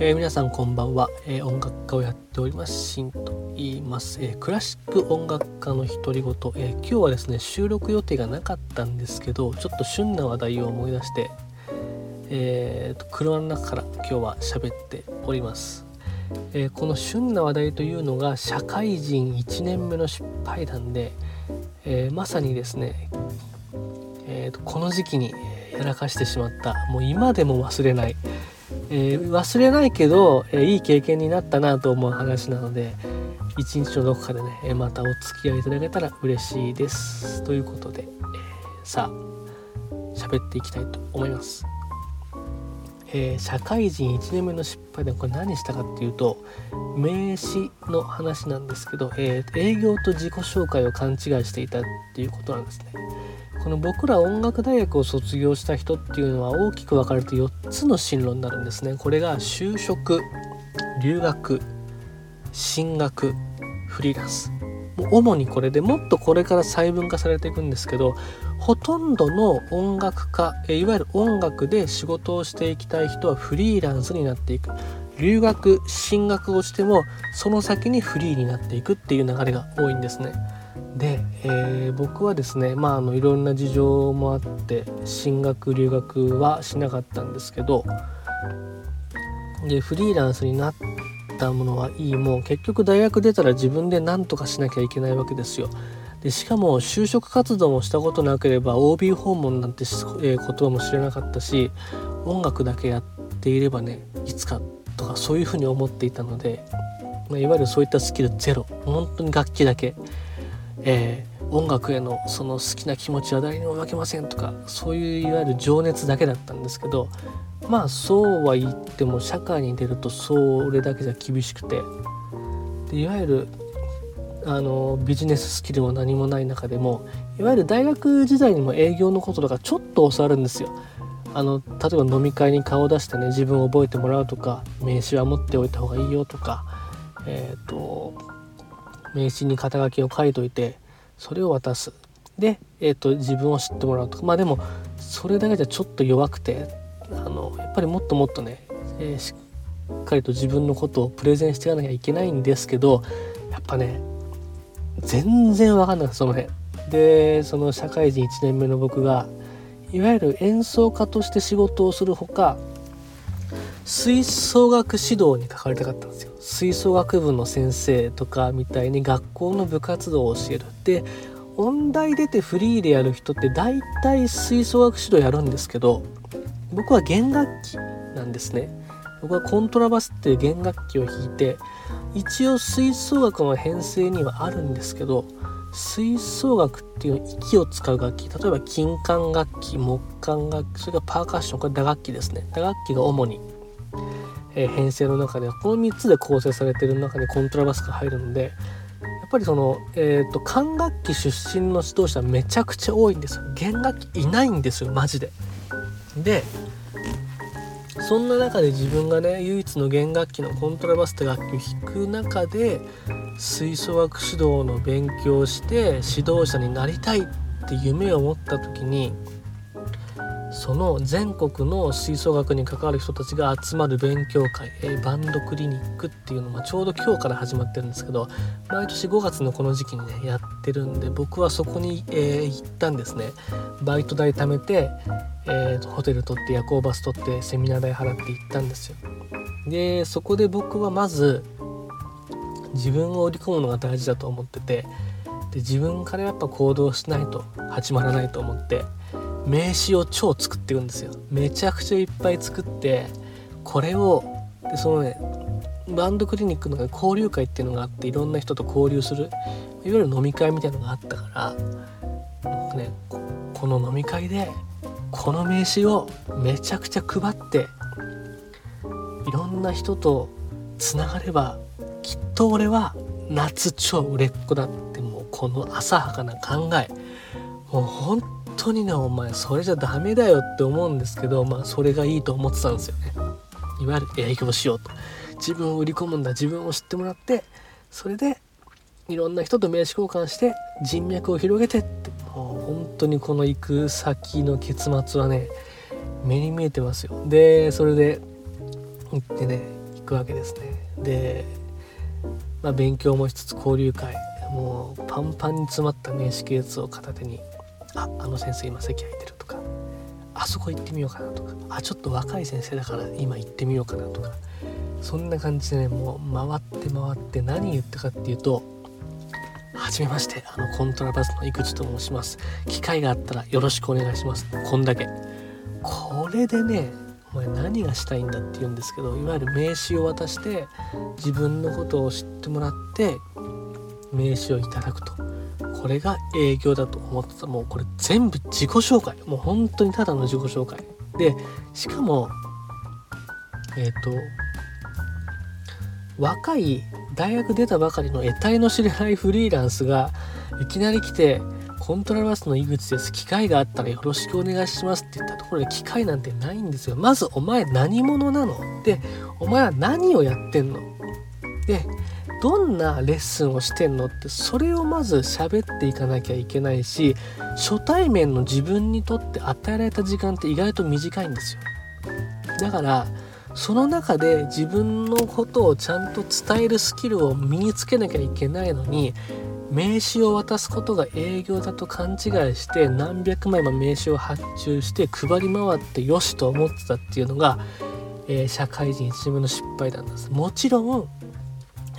えー、皆さんこんばんは、えー、音楽家をやっております。シンと言います、えー、クラシック音楽家の独り言、え今日はですね収録予定がなかったんですけどちょっと旬な話題を思い出して、えーと、車の中から今日は喋っております、えこの旬な話題というのが社会人1年目の失敗談で、えまさにですね、えーとこの時期にやらかしてしまったもう今でも忘れないえー、忘れないけど、えー、いい経験になったなと思う話なので一日のどこかでね、えまたお付き合いいただけたら嬉しいです。ということで、えー、さあ喋っていきたいと思います。え、社会人1年目の失敗でこれ何したかっていうと名刺の話なんですけど、えー、営業と自己紹介を勘違いしていたっていうことなんですね。この僕ら音楽大学を卒業した人っていうのは大きく分かれて4つの進路になるんですね。これが就職留学進学フリーランスもう主にこれでもっとこれから細分化されていくんですけどほとんどの音楽家いわゆる音楽で仕事をしていきたい人はフリーランスになっていく留学進学をしてもその先にフリーになっていくっていう流れが多いんですね。で、えー、僕はですねまああのいろんな事情もあって進学留学はしなかったんですけどでフリーランスになったものはいいもう結局大学出たら自分で何とかしなきゃいけないわけですよ。でしかも就職活動もしたことなければ OB 訪問なんて、えー、言葉も知らなかったし音楽だけやっていればねいつかとかそういうふうに思っていたので、まあ、いわゆるそういったスキルゼロ本当に楽器だけえー、音楽へのその好きな気持ちは誰にも負けませんとかそういういわゆる情熱だけだったんですけどまあそうは言っても社会に出るとそれだけじゃ厳しくてでいわゆるあのビジネススキルも何もない中でもいわゆる大学時代にも営業のこととかちょっと教わるんですよ。あの例えば飲み会に顔を出してね自分を覚えてもらうとか名刺は持っておいた方がいいよとかえっ、ー、と名刺に肩書きを書いといてそれを渡す。で、えーと、自分を知ってもらうとか。まあでもそれだけじゃちょっと弱くてあのやっぱりもっともっとね、えー、しっかりと自分のことをプレゼンしていかなきゃいけないんですけどやっぱね全然わかんないその辺。でその社会人1年目の僕がいわゆる演奏家として仕事をするほか吹奏楽指導に関わりたかったんですよ。吹奏楽部の先生とかみたいに学校の部活動を教える。で音大出てフリーでやる人って大体吹奏楽指導やるんですけど僕は弦楽器なんですね。僕はコントラバスっていう弦楽器を弾いて一応吹奏楽の編成にはあるんですけど吹奏楽っていう息を使う楽器例えば金管楽器木管楽器それからパーカッションこれ打楽器ですね。打楽器が主にえ編成の中ではこの3つで構成されてる中にコントラバスが入るのでやっぱりその、えーと、管楽器出身の指導者めちゃくちゃ多いんですよ弦楽器いないんですよマジで。でそんな中で自分がね唯一の弦楽器のコントラバスって楽器を弾く中で吹奏楽指導の勉強をして指導者になりたいって夢を持った時にその全国の吹奏楽に関わる人たちが集まる勉強会、え、バンドクリニックっていうのもちょうど今日から始まってるんですけど毎年5月のこの時期にねやってるんで僕はそこに、えー、行ったんですね。バイト代貯めて、えー、ホテル取って夜行バス取ってセミナー代払って行ったんですよ。でそこで僕はまず自分を売り込むのが大事だと思っててで自分からやっぱ行動しないと始まらないと思って名刺を超作っていくんですよ。めちゃくちゃいっぱい作ってこれをでそのねバンドクリニックの交流会っていうのがあっていろんな人と交流するいわゆる飲み会みたいなのがあったからねこの飲み会でこの名刺をめちゃくちゃ配っていろんな人とつながればきっと俺は夏超売れっ子だってもうこの浅はかな考えもう本当にねお前それじゃダメだよって思うんですけどまあそれがいいと思ってたんですよね。いわゆる営業しようと。自分を売り込むんだ。自分を知ってもらってそれでいろんな人と名刺交換して人脈を広げてって。もう本当にこの行く先の結末はね目に見えてますよ。でそれで行ってね行くわけですね。で、まあ、勉強もしつつ交流会。もうパンパンに詰まった名刺ケースを片手に「ああの先生今席空いてる」とか「あそこ行ってみようかな」とか「あちょっと若い先生だから今行ってみようかな」とかそんな感じでねもう回って回って何言ったかっていうとはじめまして、あの、コントラバスの井口と申します。機会があったらよろしくお願いします。こんだけ。これでね、お前何がしたいんだって言うんですけど、いわゆる名刺を渡して、自分のことを知ってもらって、名刺をいただくと。これが営業だと思ってた。もうこれ全部自己紹介。もう本当にただの自己紹介。で、しかも、えっ、ー、と、若い大学出たばかりの得体の知れないフリーランスがいきなり来てコントラバスの井口です。機会があったらよろしくお願いしますって言ったところで機会なんてないんですよ。まずお前何者なの？で、お前は何をやってんの？で、どんなレッスンをしてんのってそれをまず喋っていかなきゃいけないし初対面の自分にとって与えられた時間って意外と短いんですよ。だからその中で自分のことをちゃんと伝えるスキルを身につけなきゃいけないのに名刺を渡すことが営業だと勘違いして何百枚も名刺を発注して配り回ってよしと思ってたっていうのが、えー、社会人1年目の失敗談です。もちろん、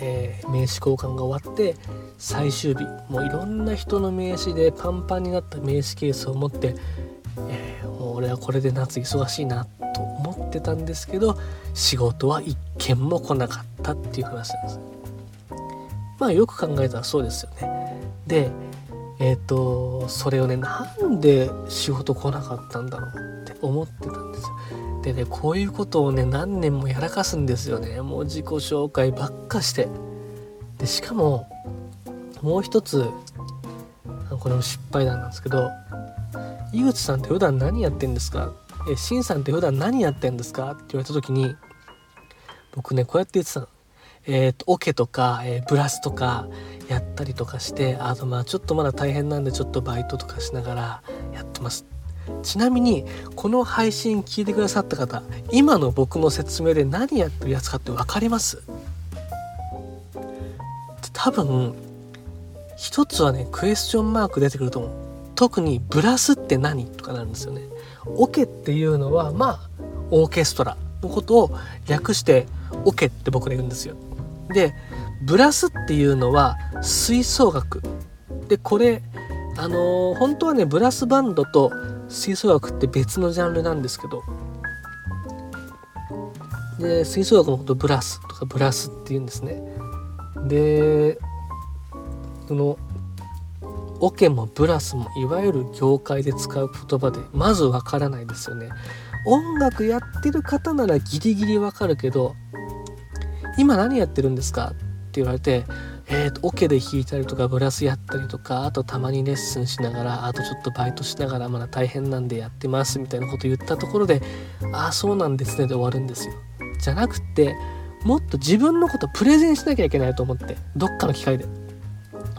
えー、名刺交換が終わって最終日もういろんな人の名刺でパンパンになった名刺ケースを持って、えー、もう俺はこれで夏忙しいなと思ってたんですけど仕事は一件も来なかったっていう話なんです。まあよく考えたらそうですよね。でえっ、ー、とそれをねなんで仕事来なかったんだろうって思ってたんですよ。でねこういうことをね何年もやらかすんですよねもう自己紹介ばっかしてでしかももう一つこれも失敗談なんですけど井口さんって普段何やってんですか？え、シンさんって普段何やってんですか？って言われた時に、僕ね、こうやって言ってたの。えっ、ー、と、オケとか、えー、ブラスとかやったりとかして、あとまあちょっとまだ大変なんでちょっとバイトとかしながらやってます。ちなみに、この配信聞いてくださった方、今の僕の説明で何やってるやつかって分かります？多分、一つはね、クエスチョンマーク出てくると思う。特にブラスって何とかなるんですよね。オケっていうのはまあオーケストラのことを略してオケって僕ら言うんですよ。でブラスっていうのは吹奏楽でこれあのー、本当はねブラスバンドと吹奏楽って別のジャンルなんですけど。で吹奏楽のことブラスとかブラスって言うんですね。でそのオケもブラスもいわゆる業界で使う言葉でまずわからないですよね。音楽やってる方ならギリギリわかるけど今何やってるんですかって言われてえーと、オケで弾いたりとかブラスやったりとかあとたまにレッスンしながらあとちょっとバイトしながらまだ大変なんでやってますみたいなこと言ったところでああそうなんですねで終わるんですよ。じゃなくってもっと自分のことプレゼンしなきゃいけないと思ってどっかの機会で。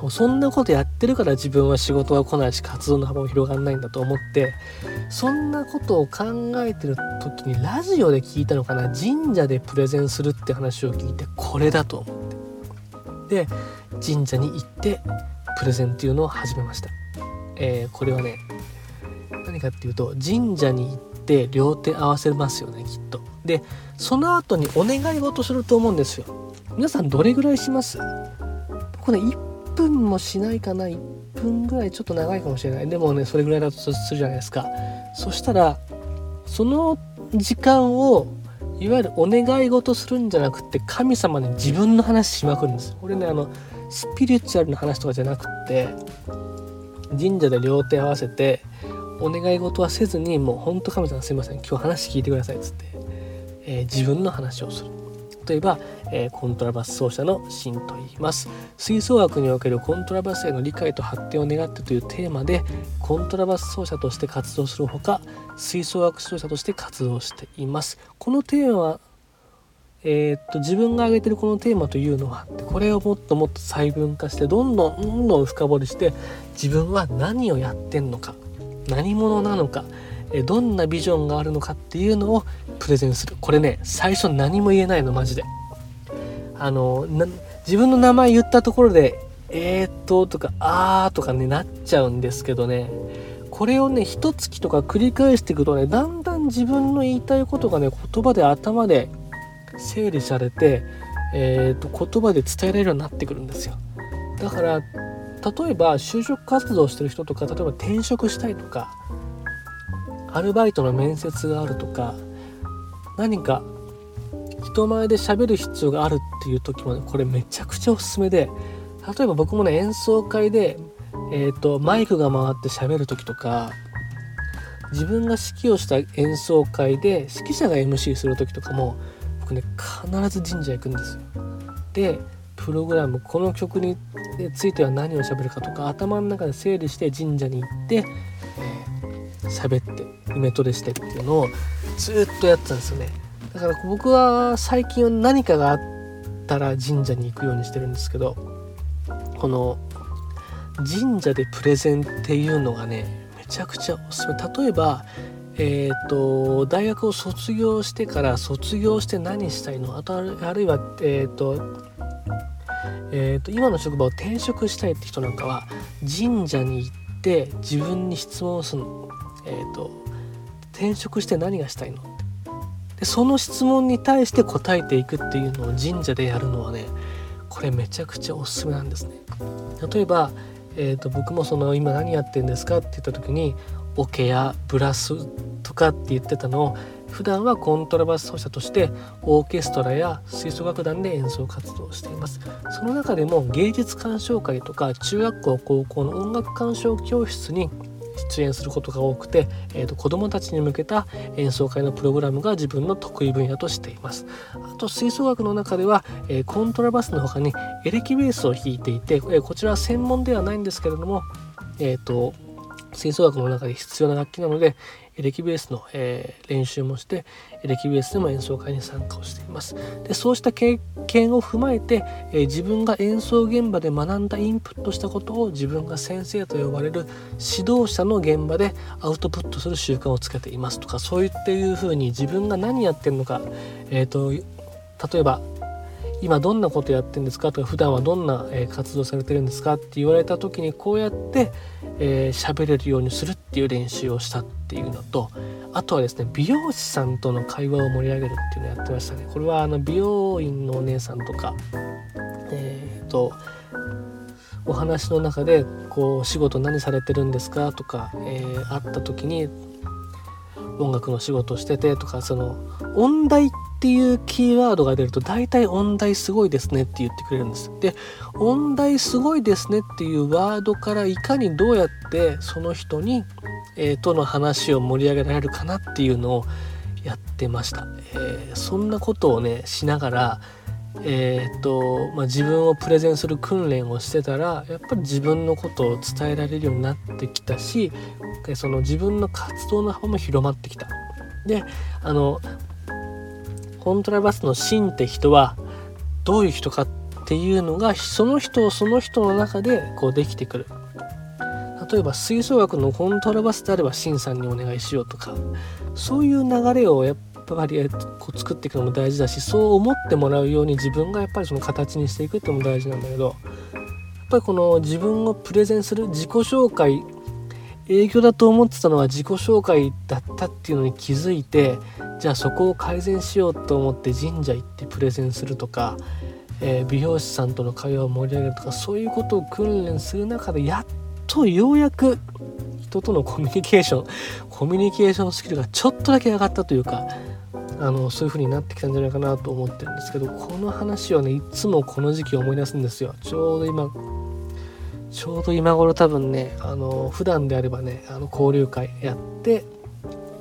そんなことやってるから自分は仕事が来ないし活動の幅も広がんないんだと思ってそんなことを考えてる時にラジオで聞いたのかな神社でプレゼンするって話を聞いてこれだと思ってで神社に行ってプレゼンっていうのを始めました、えー、これはね何かっていうと神社に行って両手合わせますよねきっと。でその後にお願い事すると思うんですよ。皆さんどれぐらいします？僕ね1分もしないかな。1分ぐらいちょっと長いかもしれない。でもねそれぐらいだとするじゃないですか。そしたらその時間をいわゆるお願い事するんじゃなくて神様に自分の話しまくるんです。これねあのスピリチュアルな話とかじゃなくって神社で両手合わせてお願い事はせずにもうほんと神様すいません今日話聞いてくださいっつって、えー、自分の話をする。例えば、えー、コントラバス奏者のシンと言います。吹奏楽におけるコントラバスへの理解と発展を願ってというテーマでコントラバス奏者として活動するほか吹奏楽奏者として活動しています。このテーマはえー、っと自分が挙げてるこのテーマというのはこれをもっともっと細分化してどんどんどんどん深掘りして自分は何をやってんのか何者なのかどんなビジョンがあるのかっていうのをプレゼンする。これね最初何も言えないのマジで。あの自分の名前言ったところで「えー、っと」とか「あー」とかねなっちゃうんですけどね。これをね一月とか繰り返していくとねだんだん自分の言いたいことがね言葉で頭で整理されて、えー、と言葉で伝えられるようになってくるんですよ。だから例えば就職活動してる人とか例えば転職したいとかアルバイトの面接があるとか何か人前で喋る必要があるっていう時も、これめちゃくちゃおすすめで例えば僕もね演奏会で、えーと、マイクが回って喋る時とか自分が指揮をした演奏会で指揮者が MC する時とかも僕ね必ず神社行くんですよ。でプログラムこの曲については何を喋るかとか頭の中で整理して神社に行って、え、喋ってイメトレしてっていうのをずっとやってたんですよね。だから僕は最近は何かがあったら神社に行くようにしてるんですけどこの神社でプレゼンっていうのがねめちゃくちゃおすすめ。例えばえーと、大学を卒業してから卒業して何したいの？あとあるいは、えーとえーと、今の職場を転職したいって人なんかは神社に行って自分に質問をするの、えーと転職して何がしたいの？でその質問に対して答えていくっていうのを神社でやるのはねこれめちゃくちゃおすすめなんですね。例えば、えーと、僕もその今何やってんですかって言った時にオケやブラスとかって言ってたのを普段はコントラバス奏者としてオーケストラや吹奏楽団で演奏活動をしていますその中でも芸術鑑賞会とか中学校高校の音楽鑑賞教室に出演することが多くて、えーと、子どもたちに向けた演奏会のプログラムが自分の得意分野としています。あと吹奏楽の中では、えー、コントラバスの他にエレキベースを弾いていて、えー、こちらは専門ではないんですけれどもえっ、ー、と吹奏楽の中で必要な楽器なので、エレキベースの、えー、練習もしてエレキベースでも演奏会に参加をしています。でそうした経験を踏まえて、えー、自分が演奏現場で学んだインプットしたことを自分が先生と呼ばれる指導者の現場でアウトプットする習慣をつけていますとかそういっていうふうに自分が何やってるのか、えーと、例えば今どんなことやってるんですか？とか普段はどんな、え活動されてるんですか？って言われた時にこうやって喋、えー、れるようにするっていう練習をしたっていうのとあとはですね美容師さんとの会話を盛り上げるっていうのをやってましたね。これはあの美容院のお姉さんとかえっ、ー、とお話の中でこう仕事何されてるんですか？とか、えー、会った時に音楽の仕事しててとかその音大っていうキーワードが出ると大体音大すごいですねって言ってくれるんです。で音大すごいですねっていうワードからいかにどうやってその人に、えー、との話を盛り上げられるかなっていうのをやってました。えー、そんなことをねしながらえーとまあ、自分をプレゼンする訓練をしてたらやっぱり自分のことを伝えられるようになってきたしその自分の活動の幅も広まってきた。であのコントラバスの芯って人はどういう人かっていうのがその人その人の中でこうできてくる。例えば吹奏楽のコントラバスであればシンさんにお願いしようとかそういう流れをやっぱりこう作っていくのも大事だしそう思ってもらうように自分がやっぱりその形にしていくってのも大事なんだけどやっぱりこの自分をプレゼンする自己紹介営業だと思ってたのは自己紹介だったっていうのに気づいてじゃあそこを改善しようと思って神社行ってプレゼンするとか、えー、美容師さんとの会話を盛り上げるとかそういうことを訓練する中でやっとようやく人とのコミュニケーション コミュニケーションスキルがちょっとだけ上がったというかあのそういう風になってきたんじゃないかなと思ってるんですけどこの話をねいつもこの時期思い出すんですよ。ちょうど今ちょうど今頃多分ねあの普段であればねあの交流会やって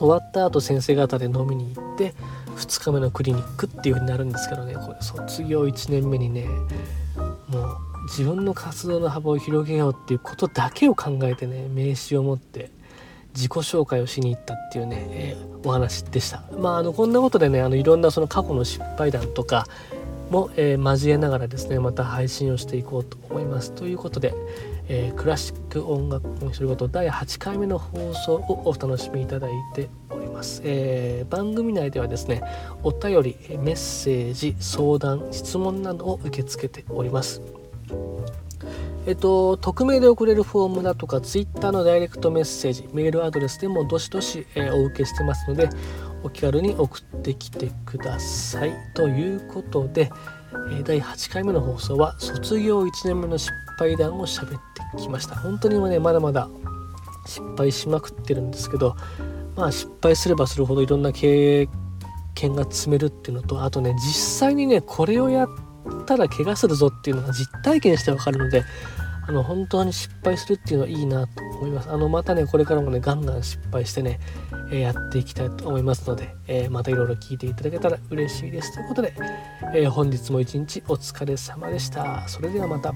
終わった後先生方で飲みに行って2日目のクリニックっていう風になるんですけどねこれ卒業1年目にねもう自分の活動の幅を広げようっていうことだけを考えてね名刺を持って自己紹介をしに行ったっていうね、えー、お話でした。まあ、あのこんなことでねあのいろんなその過去の失敗談とかも、えー、交えながらですねまた配信をしていこうと思います。ということで、えー、クラシック音楽の独り言第8回目の放送をお楽しみいただいております。えー、番組内ではですねお便りメッセージ相談質問などを受け付けておりますえっと、匿名で送れるフォームだとか Twitter のダイレクトメッセージメールアドレスでもどしどし、えー、お受けしてますのでお気軽に送ってきてください。ということで、第8回目の放送は卒業1年目の失敗談を喋ってきました。本当にねまだまだ失敗しまくってるんですけどまあ失敗すればするほどいろんな経験が積めるっていうのとあとね実際にねこれをやったら怪我するぞっていうのが実体験してわかるのであの本当に失敗するっていうのはいいなと思います。あのまたねこれからもねガンガン失敗してね、えー、やっていきたいと思いますので、えー、またいろいろ聞いていただけたら嬉しいです。ということで、えー、本日も一日お疲れ様でした。それではまた。